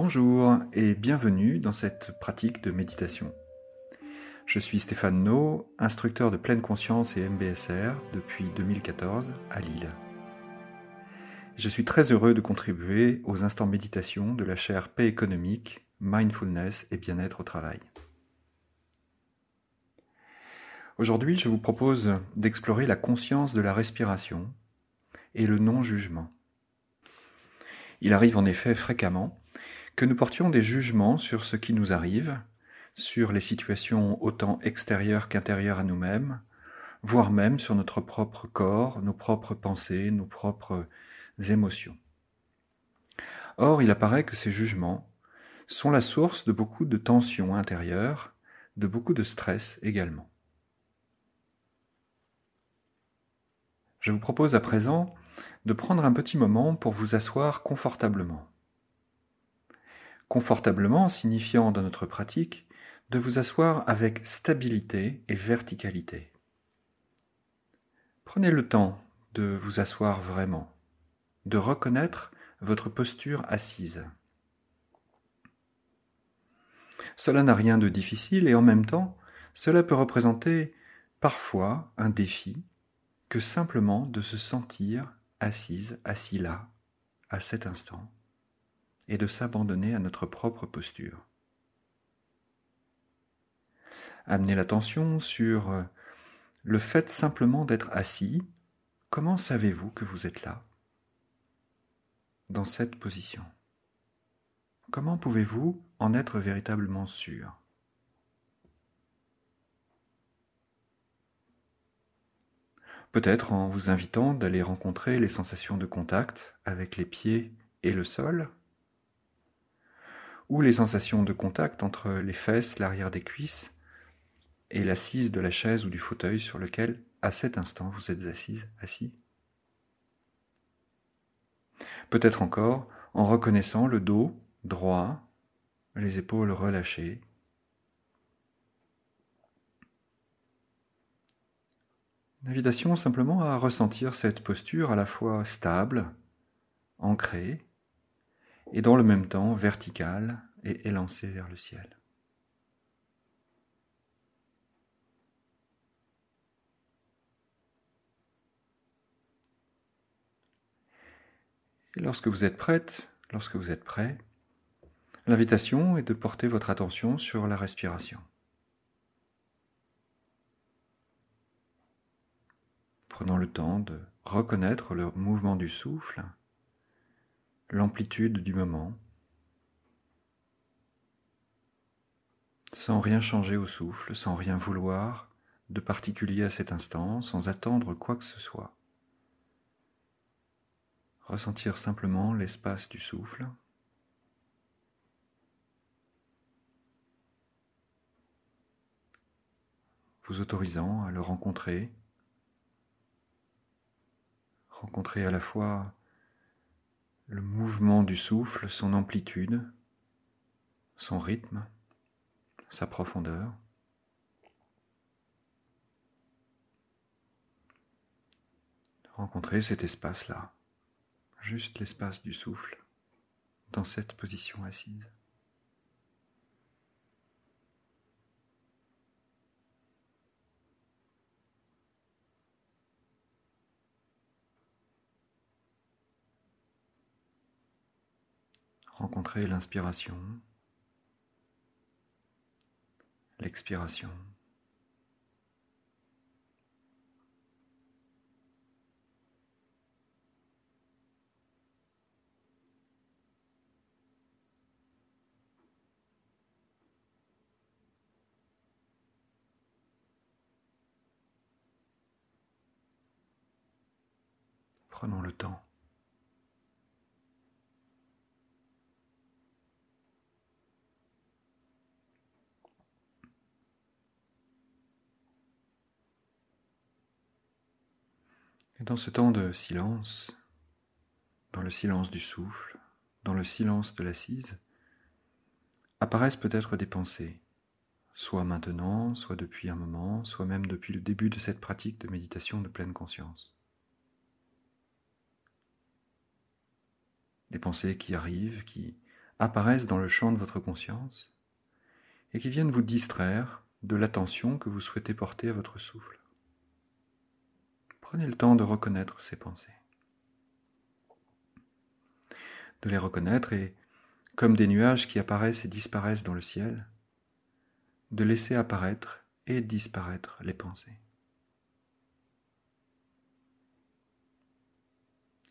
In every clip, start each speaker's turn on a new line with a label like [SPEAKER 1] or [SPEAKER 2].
[SPEAKER 1] Bonjour et bienvenue dans cette pratique de méditation. Je suis Stéphane No, instructeur de pleine conscience et MBSR depuis 2014 à Lille. Je suis très heureux de contribuer aux instants méditation de la chaire paix économique, mindfulness et bien-être au travail. Aujourd'hui, je vous propose d'explorer la conscience de la respiration et le non-jugement. Il arrive en effet fréquemment que nous portions des jugements sur ce qui nous arrive, sur les situations autant extérieures qu'intérieures à nous-mêmes, voire même sur notre propre corps, nos propres pensées, nos propres émotions. Or, il apparaît que ces jugements sont la source de beaucoup de tensions intérieures, de beaucoup de stress également. Je vous propose à présent de prendre un petit moment pour vous asseoir confortablement. Confortablement signifiant dans notre pratique de vous asseoir avec stabilité et verticalité. Prenez le temps de vous asseoir vraiment, de reconnaître votre posture assise. Cela n'a rien de difficile et en même temps, cela peut représenter parfois un défi que simplement de se sentir assise, assis là, à cet instant, et de s'abandonner à notre propre posture. Amener l'attention sur euh, le fait simplement d'être assis. Comment savez-vous que vous êtes là, dans cette position Comment pouvez-vous en être véritablement sûr? Peut-être en vous invitant d'aller rencontrer les sensations de contact avec les pieds et le sol, ou les sensations de contact entre les fesses, l'arrière des cuisses et l'assise de la chaise ou du fauteuil sur lequel, à cet instant, vous êtes assise, assis. Peut-être encore en reconnaissant le dos droit, les épaules relâchées, L'invitation simplement à ressentir cette posture à la fois stable, ancrée, et dans le même temps verticale et élancée vers le ciel. Lorsque vous êtes prête, lorsque vous êtes prêt, l'invitation est de porter votre attention sur la respiration. Prenons le temps de reconnaître le mouvement du souffle, l'amplitude du moment, sans rien changer au souffle, sans rien vouloir de particulier à cet instant, sans attendre quoi que ce soit. Ressentir simplement l'espace du souffle. vous autorisant à le rencontrer rencontrer à la fois le mouvement du souffle, son amplitude, son rythme, sa profondeur. Rencontrer cet espace-là, juste l'espace du souffle, dans cette position assise. Rencontrer l'inspiration, l'expiration. Prenons le temps. Et dans ce temps de silence, dans le silence du souffle, dans le silence de l'assise, apparaissent peut-être des pensées, soit maintenant, soit depuis un moment, soit même depuis le début de cette pratique de méditation de pleine conscience. Des pensées qui arrivent, qui apparaissent dans le champ de votre conscience et qui viennent vous distraire de l'attention que vous souhaitez porter à votre souffle. Prenez le temps de reconnaître ces pensées. De les reconnaître et, comme des nuages qui apparaissent et disparaissent dans le ciel, de laisser apparaître et disparaître les pensées.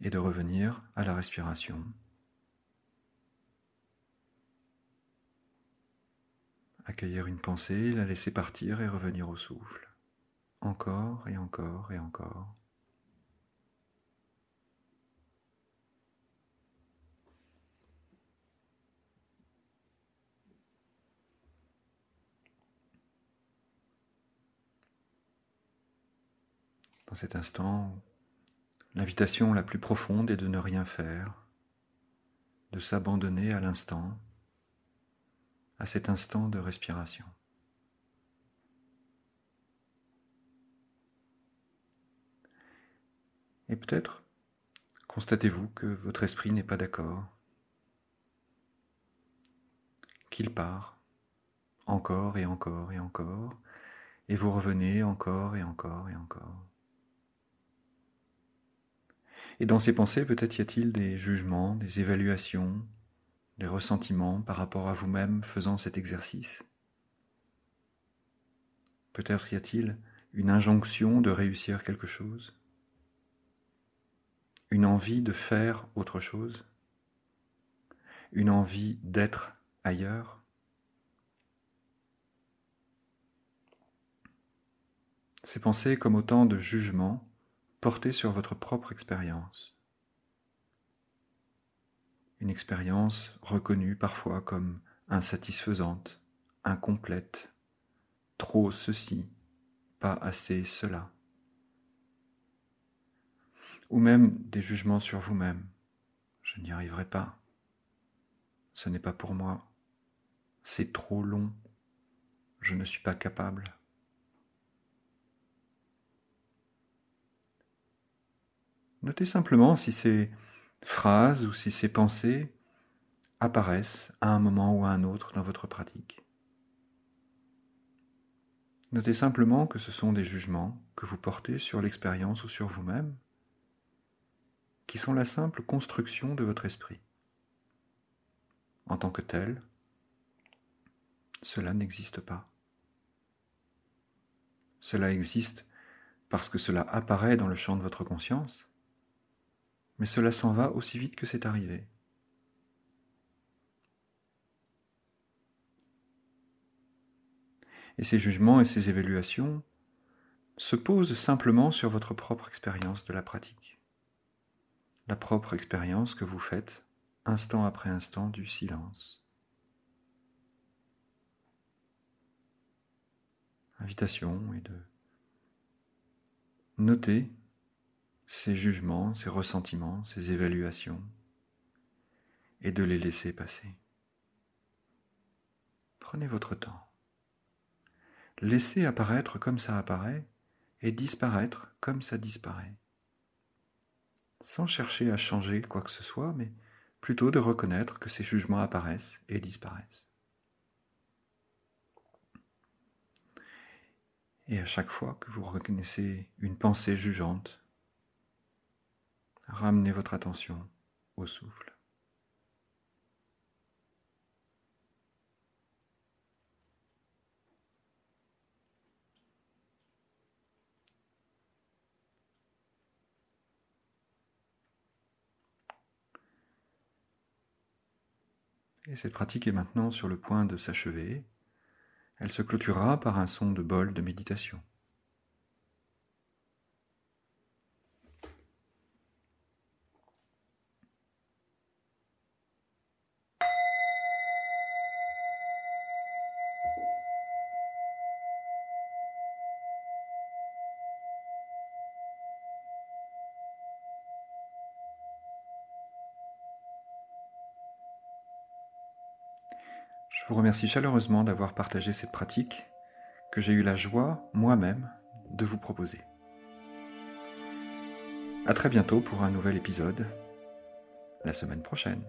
[SPEAKER 1] Et de revenir à la respiration. Accueillir une pensée, la laisser partir et revenir au souffle. Encore et encore et encore. Dans cet instant, l'invitation la plus profonde est de ne rien faire, de s'abandonner à l'instant, à cet instant de respiration. Et peut-être constatez-vous que votre esprit n'est pas d'accord, qu'il part encore et encore et encore, et vous revenez encore et encore et encore. Et dans ces pensées, peut-être y a-t-il des jugements, des évaluations, des ressentiments par rapport à vous-même faisant cet exercice? Peut-être y a-t-il une injonction de réussir quelque chose, une envie de faire autre chose, une envie d'être ailleurs? Ces pensées comme autant de jugements portez sur votre propre expérience. Une expérience reconnue parfois comme insatisfaisante, incomplète, trop ceci, pas assez cela. Ou même des jugements sur vous-même. Je n'y arriverai pas. Ce n'est pas pour moi. C'est trop long. Je ne suis pas capable. Notez simplement si ces phrases ou si ces pensées apparaissent à un moment ou à un autre dans votre pratique. Notez simplement que ce sont des jugements que vous portez sur l'expérience ou sur vous-même, qui sont la simple construction de votre esprit. En tant que tel, cela n'existe pas. Cela existe parce que cela apparaît dans le champ de votre conscience, mais cela s'en va aussi vite que c'est arrivé. Et ces jugements et ces évaluations se posent simplement sur votre propre expérience de la pratique, la propre expérience que vous faites instant après instant du silence. Invitation est de noter ces jugements, ces ressentiments, ces évaluations, et de les laisser passer. Prenez votre temps. Laissez apparaître comme ça apparaît et disparaître comme ça disparaît. Sans chercher à changer quoi que ce soit, mais plutôt de reconnaître que ces jugements apparaissent et disparaissent. Et à chaque fois que vous reconnaissez une pensée jugeante, Ramenez votre attention au souffle. Et cette pratique est maintenant sur le point de s'achever. Elle se clôturera par un son de bol de méditation. Je vous remercie chaleureusement d'avoir partagé cette pratique que j'ai eu la joie, moi-même, de vous proposer. A très bientôt pour un nouvel épisode, la semaine prochaine.